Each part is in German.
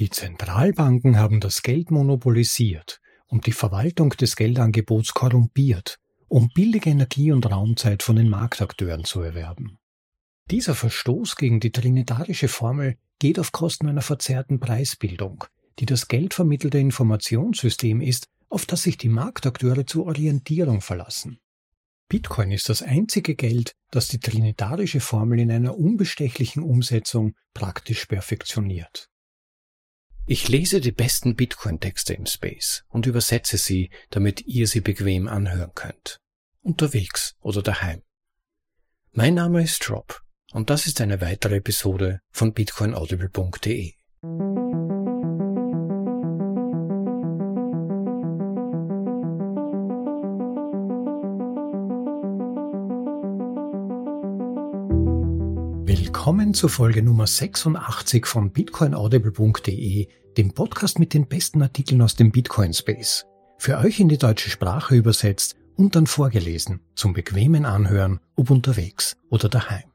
Die Zentralbanken haben das Geld monopolisiert und die Verwaltung des Geldangebots korrumpiert, um billige Energie und Raumzeit von den Marktakteuren zu erwerben. Dieser Verstoß gegen die trinitarische Formel geht auf Kosten einer verzerrten Preisbildung, die das geldvermittelte Informationssystem ist, auf das sich die Marktakteure zur Orientierung verlassen. Bitcoin ist das einzige Geld, das die trinitarische Formel in einer unbestechlichen Umsetzung praktisch perfektioniert. Ich lese die besten Bitcoin-Texte im Space und übersetze sie, damit ihr sie bequem anhören könnt. Unterwegs oder daheim. Mein Name ist Rob und das ist eine weitere Episode von bitcoinaudible.de. Willkommen zur Folge Nummer 86 von bitcoinaudible.de, dem Podcast mit den besten Artikeln aus dem Bitcoin Space. Für euch in die deutsche Sprache übersetzt und dann vorgelesen, zum bequemen Anhören, ob unterwegs oder daheim.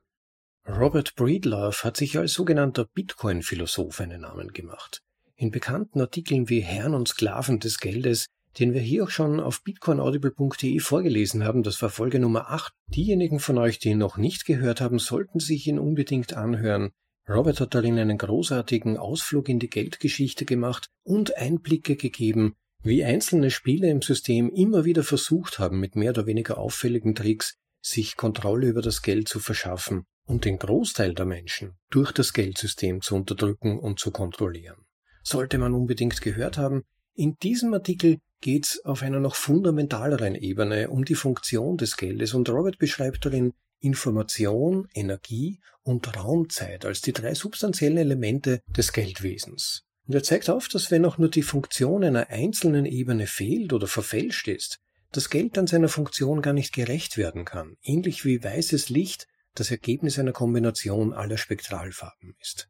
Robert Breedlove hat sich als sogenannter Bitcoin-Philosoph einen Namen gemacht. In bekannten Artikeln wie Herren und Sklaven des Geldes den wir hier auch schon auf bitcoinaudible.de vorgelesen haben. Das war Folge Nummer 8. Diejenigen von euch, die ihn noch nicht gehört haben, sollten sich ihn unbedingt anhören. Robert hat darin einen großartigen Ausflug in die Geldgeschichte gemacht und Einblicke gegeben, wie einzelne Spieler im System immer wieder versucht haben, mit mehr oder weniger auffälligen Tricks sich Kontrolle über das Geld zu verschaffen und den Großteil der Menschen durch das Geldsystem zu unterdrücken und zu kontrollieren. Sollte man unbedingt gehört haben, in diesem Artikel geht es auf einer noch fundamentaleren Ebene um die Funktion des Geldes und Robert beschreibt darin Information, Energie und Raumzeit als die drei substanziellen Elemente des Geldwesens. Und er zeigt auf, dass wenn auch nur die Funktion einer einzelnen Ebene fehlt oder verfälscht ist, das Geld dann seiner Funktion gar nicht gerecht werden kann, ähnlich wie weißes Licht das Ergebnis einer Kombination aller Spektralfarben ist.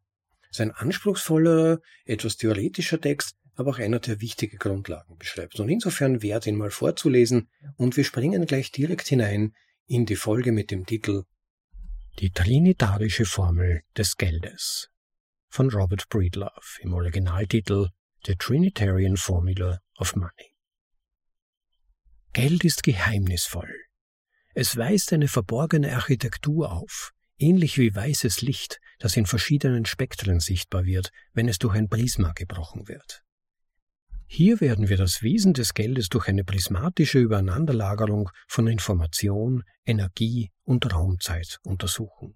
Sein anspruchsvoller, etwas theoretischer Text aber auch einer, der wichtige Grundlagen beschreibt. Und insofern wert, ihn mal vorzulesen und wir springen gleich direkt hinein in die Folge mit dem Titel Die trinitarische Formel des Geldes von Robert Breedlove im Originaltitel The Trinitarian Formula of Money. Geld ist geheimnisvoll. Es weist eine verborgene Architektur auf, ähnlich wie weißes Licht, das in verschiedenen Spektren sichtbar wird, wenn es durch ein Prisma gebrochen wird. Hier werden wir das Wesen des Geldes durch eine prismatische Übereinanderlagerung von Information, Energie und Raumzeit untersuchen.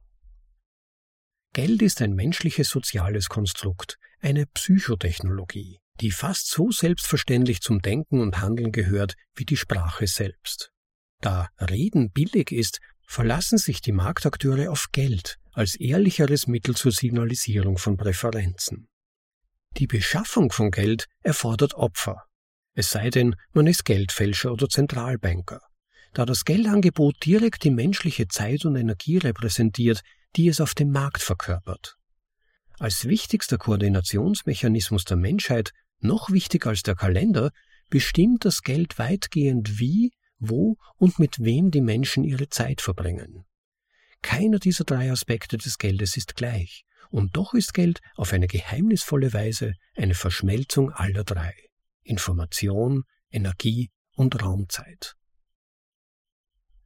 Geld ist ein menschliches soziales Konstrukt, eine Psychotechnologie, die fast so selbstverständlich zum Denken und Handeln gehört wie die Sprache selbst. Da Reden billig ist, verlassen sich die Marktakteure auf Geld als ehrlicheres Mittel zur Signalisierung von Präferenzen. Die Beschaffung von Geld erfordert Opfer. Es sei denn, man ist Geldfälscher oder Zentralbanker. Da das Geldangebot direkt die menschliche Zeit und Energie repräsentiert, die es auf dem Markt verkörpert. Als wichtigster Koordinationsmechanismus der Menschheit, noch wichtiger als der Kalender, bestimmt das Geld weitgehend wie, wo und mit wem die Menschen ihre Zeit verbringen. Keiner dieser drei Aspekte des Geldes ist gleich. Und doch ist Geld auf eine geheimnisvolle Weise eine Verschmelzung aller drei Information, Energie und Raumzeit.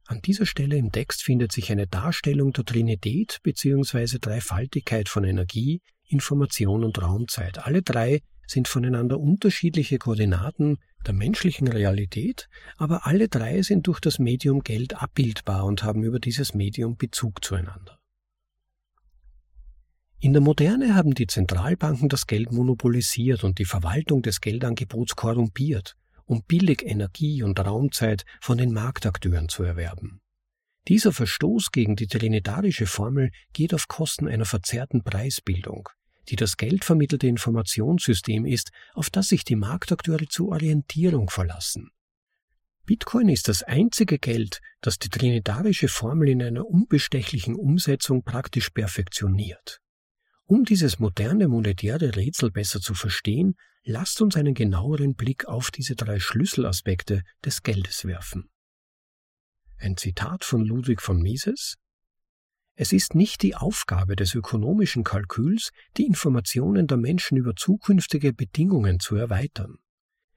An dieser Stelle im Text findet sich eine Darstellung der Trinität bzw. Dreifaltigkeit von Energie, Information und Raumzeit. Alle drei sind voneinander unterschiedliche Koordinaten der menschlichen Realität, aber alle drei sind durch das Medium Geld abbildbar und haben über dieses Medium Bezug zueinander. In der Moderne haben die Zentralbanken das Geld monopolisiert und die Verwaltung des Geldangebots korrumpiert, um billig Energie und Raumzeit von den Marktakteuren zu erwerben. Dieser Verstoß gegen die trinitarische Formel geht auf Kosten einer verzerrten Preisbildung, die das geldvermittelte Informationssystem ist, auf das sich die Marktakteure zur Orientierung verlassen. Bitcoin ist das einzige Geld, das die trinitarische Formel in einer unbestechlichen Umsetzung praktisch perfektioniert. Um dieses moderne monetäre Rätsel besser zu verstehen, lasst uns einen genaueren Blick auf diese drei Schlüsselaspekte des Geldes werfen. Ein Zitat von Ludwig von Mises Es ist nicht die Aufgabe des ökonomischen Kalküls, die Informationen der Menschen über zukünftige Bedingungen zu erweitern.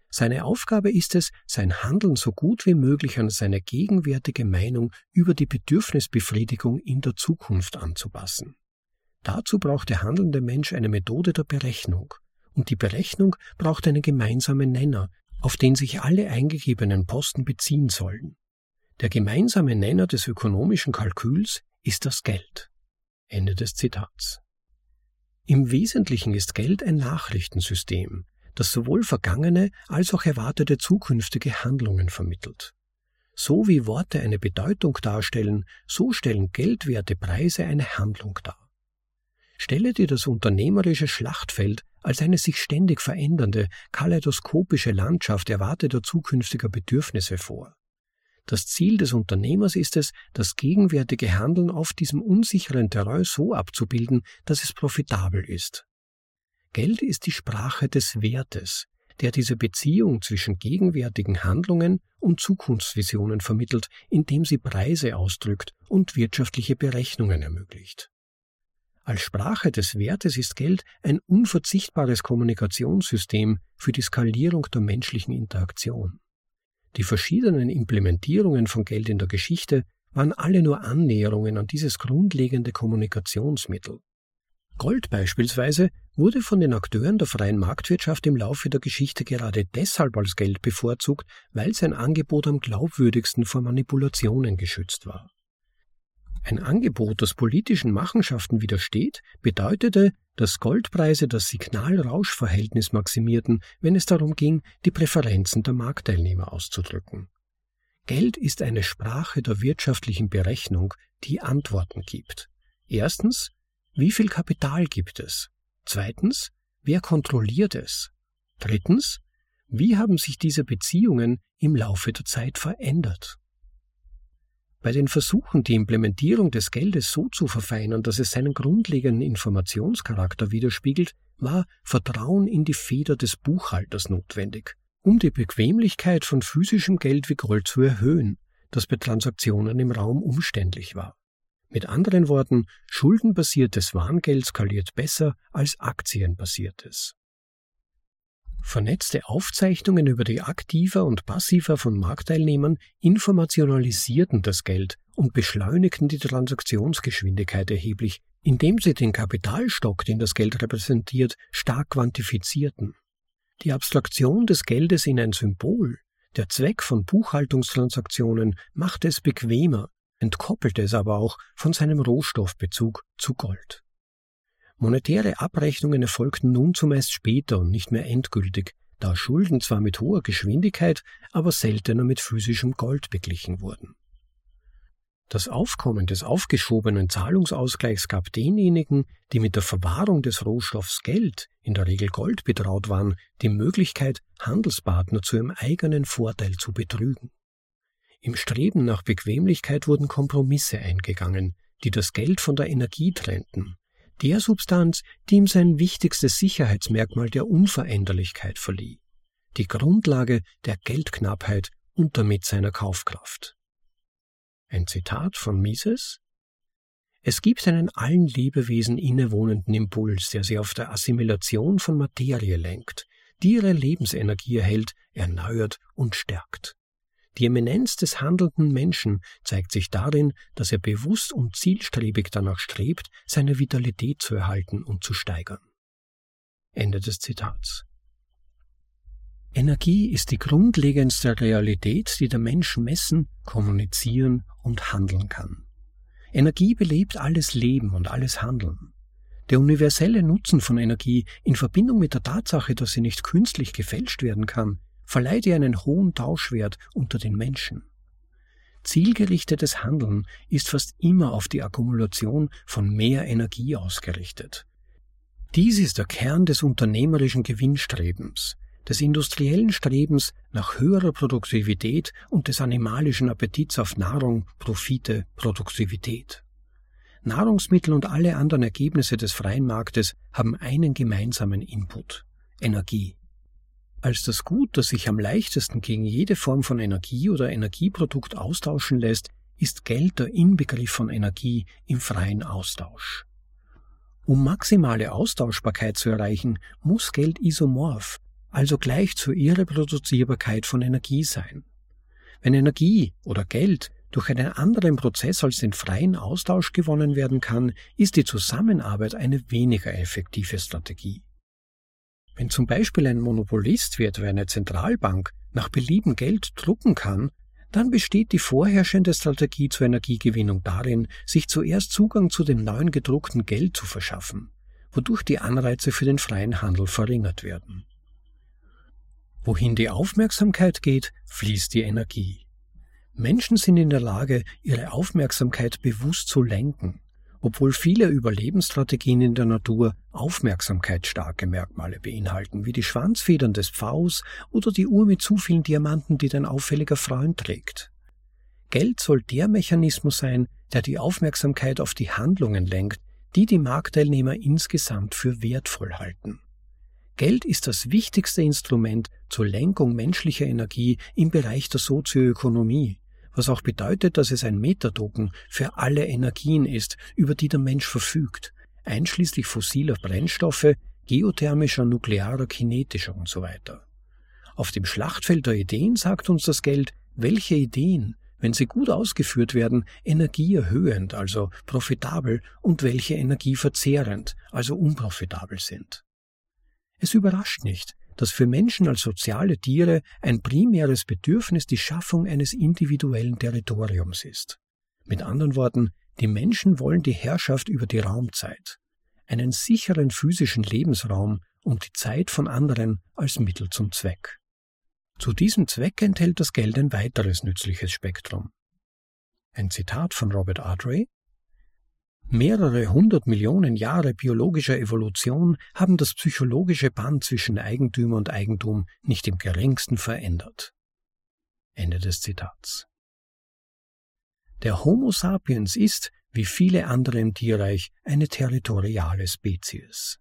Seine Aufgabe ist es, sein Handeln so gut wie möglich an seine gegenwärtige Meinung über die Bedürfnisbefriedigung in der Zukunft anzupassen. Dazu braucht der handelnde Mensch eine Methode der Berechnung, und die Berechnung braucht einen gemeinsamen Nenner, auf den sich alle eingegebenen Posten beziehen sollen. Der gemeinsame Nenner des ökonomischen Kalküls ist das Geld. Ende des Zitats. Im Wesentlichen ist Geld ein Nachrichtensystem, das sowohl vergangene als auch erwartete zukünftige Handlungen vermittelt. So wie Worte eine Bedeutung darstellen, so stellen geldwerte Preise eine Handlung dar. Stelle dir das unternehmerische Schlachtfeld als eine sich ständig verändernde, kaleidoskopische Landschaft erwarteter zukünftiger Bedürfnisse vor. Das Ziel des Unternehmers ist es, das gegenwärtige Handeln auf diesem unsicheren Terrain so abzubilden, dass es profitabel ist. Geld ist die Sprache des Wertes, der diese Beziehung zwischen gegenwärtigen Handlungen und Zukunftsvisionen vermittelt, indem sie Preise ausdrückt und wirtschaftliche Berechnungen ermöglicht. Als Sprache des Wertes ist Geld ein unverzichtbares Kommunikationssystem für die Skalierung der menschlichen Interaktion. Die verschiedenen Implementierungen von Geld in der Geschichte waren alle nur Annäherungen an dieses grundlegende Kommunikationsmittel. Gold beispielsweise wurde von den Akteuren der freien Marktwirtschaft im Laufe der Geschichte gerade deshalb als Geld bevorzugt, weil sein Angebot am glaubwürdigsten vor Manipulationen geschützt war. Ein Angebot, das politischen Machenschaften widersteht, bedeutete, dass Goldpreise das Signal-Rausch-Verhältnis maximierten, wenn es darum ging, die Präferenzen der Marktteilnehmer auszudrücken. Geld ist eine Sprache der wirtschaftlichen Berechnung, die Antworten gibt. Erstens, wie viel Kapital gibt es? Zweitens, wer kontrolliert es? Drittens, wie haben sich diese Beziehungen im Laufe der Zeit verändert? Bei den Versuchen, die Implementierung des Geldes so zu verfeinern, dass es seinen grundlegenden Informationscharakter widerspiegelt, war Vertrauen in die Feder des Buchhalters notwendig, um die Bequemlichkeit von physischem Geld wie Gold zu erhöhen, das bei Transaktionen im Raum umständlich war. Mit anderen Worten, schuldenbasiertes Warngeld skaliert besser als aktienbasiertes. Vernetzte Aufzeichnungen über die Aktiva und Passiva von Marktteilnehmern informationalisierten das Geld und beschleunigten die Transaktionsgeschwindigkeit erheblich, indem sie den Kapitalstock, den das Geld repräsentiert, stark quantifizierten. Die Abstraktion des Geldes in ein Symbol, der Zweck von Buchhaltungstransaktionen, machte es bequemer, entkoppelte es aber auch von seinem Rohstoffbezug zu Gold. Monetäre Abrechnungen erfolgten nun zumeist später und nicht mehr endgültig, da Schulden zwar mit hoher Geschwindigkeit, aber seltener mit physischem Gold beglichen wurden. Das Aufkommen des aufgeschobenen Zahlungsausgleichs gab denjenigen, die mit der Verwahrung des Rohstoffs Geld, in der Regel Gold betraut waren, die Möglichkeit, Handelspartner zu ihrem eigenen Vorteil zu betrügen. Im Streben nach Bequemlichkeit wurden Kompromisse eingegangen, die das Geld von der Energie trennten, der Substanz, die ihm sein wichtigstes Sicherheitsmerkmal der Unveränderlichkeit verlieh, die Grundlage der Geldknappheit und damit seiner Kaufkraft. Ein Zitat von Mises Es gibt einen allen Lebewesen innewohnenden Impuls, der sie auf der Assimilation von Materie lenkt, die ihre Lebensenergie erhält, erneuert und stärkt. Die Eminenz des handelnden Menschen zeigt sich darin, dass er bewusst und zielstrebig danach strebt, seine Vitalität zu erhalten und zu steigern. Ende des Zitats. Energie ist die grundlegendste Realität, die der Mensch messen, kommunizieren und handeln kann. Energie belebt alles Leben und alles Handeln. Der universelle Nutzen von Energie in Verbindung mit der Tatsache, dass sie nicht künstlich gefälscht werden kann, verleiht ihr einen hohen Tauschwert unter den Menschen. Zielgerichtetes Handeln ist fast immer auf die Akkumulation von mehr Energie ausgerichtet. Dies ist der Kern des unternehmerischen Gewinnstrebens, des industriellen Strebens nach höherer Produktivität und des animalischen Appetits auf Nahrung, Profite, Produktivität. Nahrungsmittel und alle anderen Ergebnisse des freien Marktes haben einen gemeinsamen Input Energie. Als das Gut, das sich am leichtesten gegen jede Form von Energie oder Energieprodukt austauschen lässt, ist Geld der Inbegriff von Energie im freien Austausch. Um maximale Austauschbarkeit zu erreichen, muss Geld isomorph, also gleich zur Irreproduzierbarkeit von Energie sein. Wenn Energie oder Geld durch einen anderen Prozess als den freien Austausch gewonnen werden kann, ist die Zusammenarbeit eine weniger effektive Strategie. Wenn zum Beispiel ein Monopolist wie etwa eine Zentralbank nach Belieben Geld drucken kann, dann besteht die vorherrschende Strategie zur Energiegewinnung darin, sich zuerst Zugang zu dem neuen gedruckten Geld zu verschaffen, wodurch die Anreize für den freien Handel verringert werden. Wohin die Aufmerksamkeit geht, fließt die Energie. Menschen sind in der Lage, ihre Aufmerksamkeit bewusst zu lenken, obwohl viele Überlebensstrategien in der Natur aufmerksamkeitsstarke Merkmale beinhalten, wie die Schwanzfedern des Pfaus oder die Uhr mit zu vielen Diamanten, die dein auffälliger Freund trägt. Geld soll der Mechanismus sein, der die Aufmerksamkeit auf die Handlungen lenkt, die die Marktteilnehmer insgesamt für wertvoll halten. Geld ist das wichtigste Instrument zur Lenkung menschlicher Energie im Bereich der Sozioökonomie was auch bedeutet, dass es ein Metatoken für alle Energien ist, über die der Mensch verfügt, einschließlich fossiler Brennstoffe, geothermischer, nuklearer, kinetischer und so weiter. Auf dem Schlachtfeld der Ideen sagt uns das Geld, welche Ideen, wenn sie gut ausgeführt werden, energieerhöhend, also profitabel, und welche energieverzehrend, also unprofitabel sind. Es überrascht nicht, dass für Menschen als soziale Tiere ein primäres Bedürfnis die Schaffung eines individuellen Territoriums ist. Mit anderen Worten, die Menschen wollen die Herrschaft über die Raumzeit, einen sicheren physischen Lebensraum und die Zeit von anderen als Mittel zum Zweck. Zu diesem Zweck enthält das Geld ein weiteres nützliches Spektrum. Ein Zitat von Robert Ardrey Mehrere hundert Millionen Jahre biologischer Evolution haben das psychologische Band zwischen Eigentümer und Eigentum nicht im geringsten verändert. Ende des Zitats. Der Homo sapiens ist, wie viele andere im Tierreich, eine territoriale Spezies.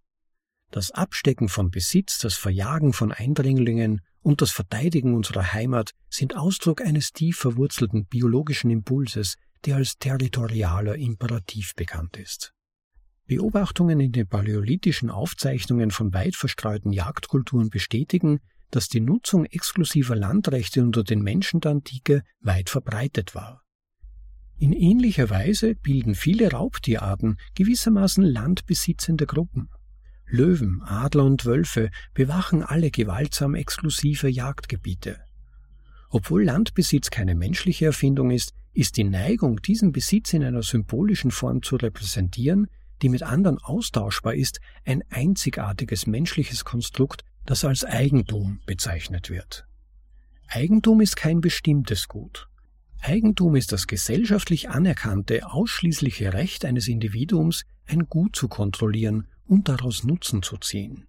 Das Abstecken von Besitz, das Verjagen von Eindringlingen und das Verteidigen unserer Heimat sind Ausdruck eines tief verwurzelten biologischen Impulses, der als territorialer Imperativ bekannt ist. Beobachtungen in den paläolithischen Aufzeichnungen von weit verstreuten Jagdkulturen bestätigen, dass die Nutzung exklusiver Landrechte unter den Menschen der Antike weit verbreitet war. In ähnlicher Weise bilden viele Raubtierarten gewissermaßen landbesitzende Gruppen. Löwen, Adler und Wölfe bewachen alle gewaltsam exklusive Jagdgebiete. Obwohl Landbesitz keine menschliche Erfindung ist, ist die Neigung, diesen Besitz in einer symbolischen Form zu repräsentieren, die mit anderen austauschbar ist, ein einzigartiges menschliches Konstrukt, das als Eigentum bezeichnet wird. Eigentum ist kein bestimmtes Gut. Eigentum ist das gesellschaftlich anerkannte, ausschließliche Recht eines Individuums, ein Gut zu kontrollieren und daraus Nutzen zu ziehen.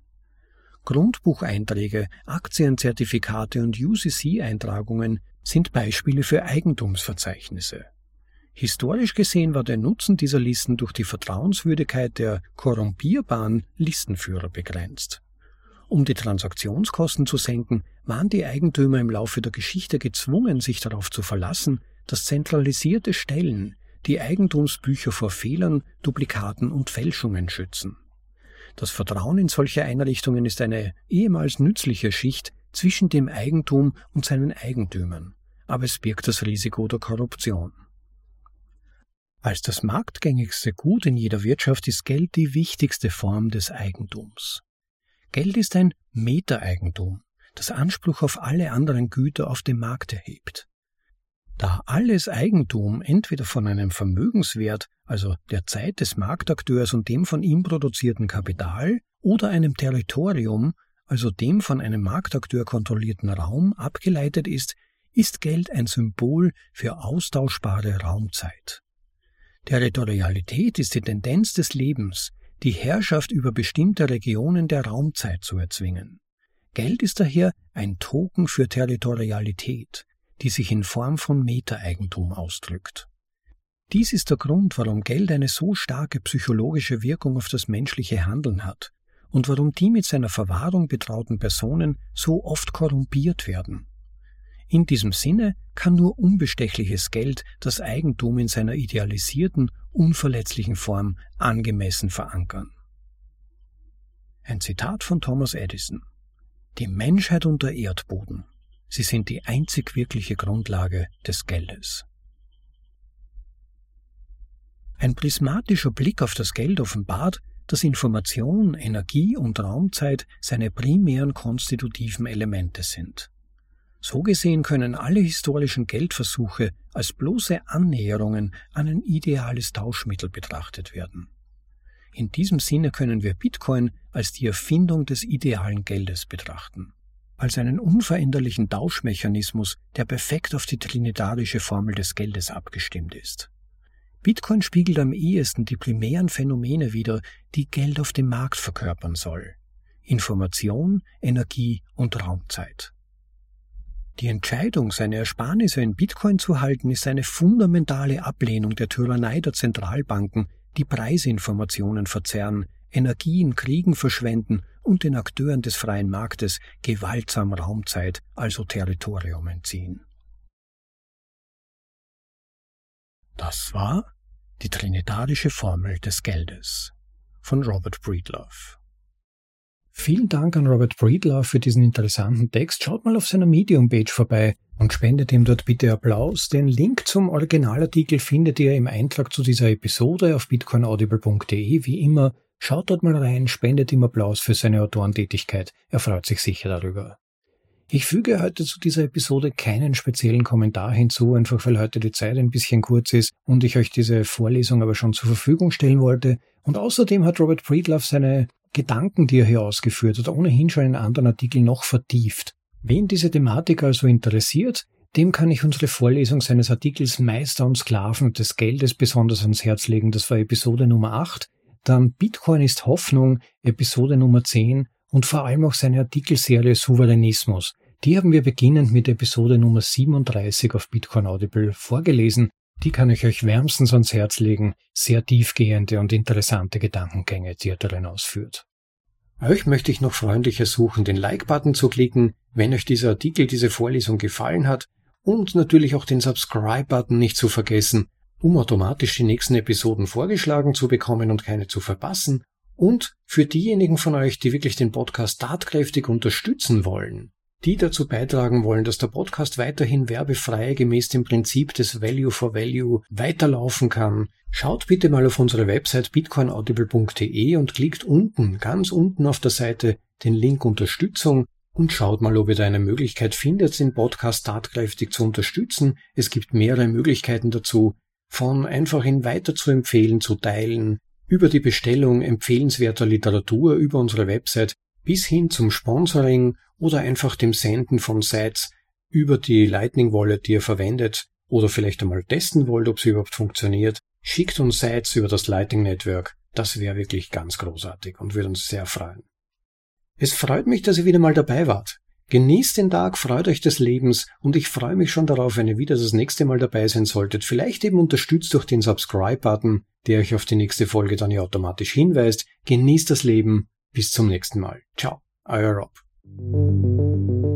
Grundbucheinträge, Aktienzertifikate und UCC-Eintragungen sind Beispiele für Eigentumsverzeichnisse. Historisch gesehen war der Nutzen dieser Listen durch die Vertrauenswürdigkeit der korrumpierbaren Listenführer begrenzt. Um die Transaktionskosten zu senken, waren die Eigentümer im Laufe der Geschichte gezwungen, sich darauf zu verlassen, dass zentralisierte Stellen die Eigentumsbücher vor Fehlern, Duplikaten und Fälschungen schützen. Das Vertrauen in solche Einrichtungen ist eine ehemals nützliche Schicht zwischen dem Eigentum und seinen Eigentümern, aber es birgt das Risiko der Korruption. Als das marktgängigste Gut in jeder Wirtschaft ist Geld die wichtigste Form des Eigentums. Geld ist ein Metaeigentum, das Anspruch auf alle anderen Güter auf dem Markt erhebt. Da alles Eigentum entweder von einem Vermögenswert, also der Zeit des Marktakteurs und dem von ihm produzierten Kapital, oder einem Territorium, also dem von einem Marktakteur kontrollierten Raum, abgeleitet ist, ist Geld ein Symbol für austauschbare Raumzeit. Territorialität ist die Tendenz des Lebens, die Herrschaft über bestimmte Regionen der Raumzeit zu erzwingen. Geld ist daher ein Token für Territorialität, die sich in Form von Metaeigentum ausdrückt. Dies ist der Grund, warum Geld eine so starke psychologische Wirkung auf das menschliche Handeln hat und warum die mit seiner Verwahrung betrauten Personen so oft korrumpiert werden. In diesem Sinne kann nur unbestechliches Geld das Eigentum in seiner idealisierten, unverletzlichen Form angemessen verankern. Ein Zitat von Thomas Edison. Die Menschheit und der Erdboden, sie sind die einzig wirkliche Grundlage des Geldes. Ein prismatischer Blick auf das Geld offenbart, dass Information, Energie und Raumzeit seine primären konstitutiven Elemente sind. So gesehen können alle historischen Geldversuche als bloße Annäherungen an ein ideales Tauschmittel betrachtet werden. In diesem Sinne können wir Bitcoin als die Erfindung des idealen Geldes betrachten, als einen unveränderlichen Tauschmechanismus, der perfekt auf die trinitarische Formel des Geldes abgestimmt ist. Bitcoin spiegelt am ehesten die primären Phänomene wider, die Geld auf dem Markt verkörpern soll. Information, Energie und Raumzeit. Die Entscheidung, seine Ersparnisse in Bitcoin zu halten, ist eine fundamentale Ablehnung der Tyrannei der Zentralbanken, die Preisinformationen verzerren, Energie in Kriegen verschwenden und den Akteuren des freien Marktes gewaltsam Raumzeit, also Territorium entziehen. Das war die trinitarische Formel des Geldes von Robert Breedlove. Vielen Dank an Robert Breedlove für diesen interessanten Text. Schaut mal auf seiner Medium-Page vorbei und spendet ihm dort bitte Applaus. Den Link zum Originalartikel findet ihr im Eintrag zu dieser Episode auf bitcoinaudible.de. Wie immer, schaut dort mal rein, spendet ihm Applaus für seine Autorentätigkeit. Er freut sich sicher darüber. Ich füge heute zu dieser Episode keinen speziellen Kommentar hinzu, einfach weil heute die Zeit ein bisschen kurz ist und ich euch diese Vorlesung aber schon zur Verfügung stellen wollte. Und außerdem hat Robert Breedlove seine Gedanken, die er hier ausgeführt hat, ohnehin schon in anderen Artikeln noch vertieft. Wen diese Thematik also interessiert, dem kann ich unsere Vorlesung seines Artikels Meister und Sklaven des Geldes besonders ans Herz legen. Das war Episode Nummer 8. Dann Bitcoin ist Hoffnung, Episode Nummer 10 und vor allem auch seine Artikelserie Souveränismus. Die haben wir beginnend mit Episode Nummer 37 auf Bitcoin Audible vorgelesen. Die kann ich euch wärmstens ans Herz legen. Sehr tiefgehende und interessante Gedankengänge, die er darin ausführt. Euch möchte ich noch freundlich ersuchen, den Like-Button zu klicken, wenn euch dieser Artikel, diese Vorlesung gefallen hat und natürlich auch den Subscribe-Button nicht zu vergessen, um automatisch die nächsten Episoden vorgeschlagen zu bekommen und keine zu verpassen und für diejenigen von euch, die wirklich den Podcast tatkräftig unterstützen wollen, die dazu beitragen wollen, dass der Podcast weiterhin werbefrei gemäß dem Prinzip des Value for Value weiterlaufen kann, schaut bitte mal auf unsere Website bitcoinaudible.de und klickt unten, ganz unten auf der Seite den Link Unterstützung und schaut mal, ob ihr da eine Möglichkeit findet, den Podcast tatkräftig zu unterstützen. Es gibt mehrere Möglichkeiten dazu, von einfach ihn weiter zu empfehlen, zu teilen, über die Bestellung empfehlenswerter Literatur über unsere Website bis hin zum Sponsoring oder einfach dem Senden von Sites über die Lightning Wallet, die ihr verwendet oder vielleicht einmal testen wollt, ob sie überhaupt funktioniert. Schickt uns Sites über das Lightning Network. Das wäre wirklich ganz großartig und würde uns sehr freuen. Es freut mich, dass ihr wieder mal dabei wart. Genießt den Tag, freut euch des Lebens und ich freue mich schon darauf, wenn ihr wieder das nächste Mal dabei sein solltet. Vielleicht eben unterstützt durch den Subscribe-Button, der euch auf die nächste Folge dann ja automatisch hinweist. Genießt das Leben. Bis zum nächsten Mal. Ciao. Euer Rob.